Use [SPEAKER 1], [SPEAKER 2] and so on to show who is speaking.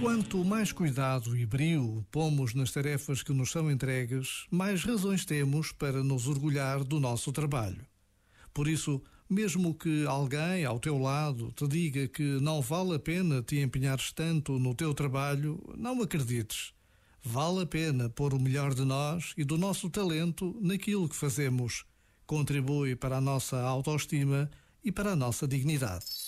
[SPEAKER 1] Quanto mais cuidado e brio pomos nas tarefas que nos são entregues, mais razões temos para nos orgulhar do nosso trabalho. Por isso, mesmo que alguém ao teu lado te diga que não vale a pena te empenhares tanto no teu trabalho, não acredites. Vale a pena pôr o melhor de nós e do nosso talento naquilo que fazemos. Contribui para a nossa autoestima e para a nossa dignidade.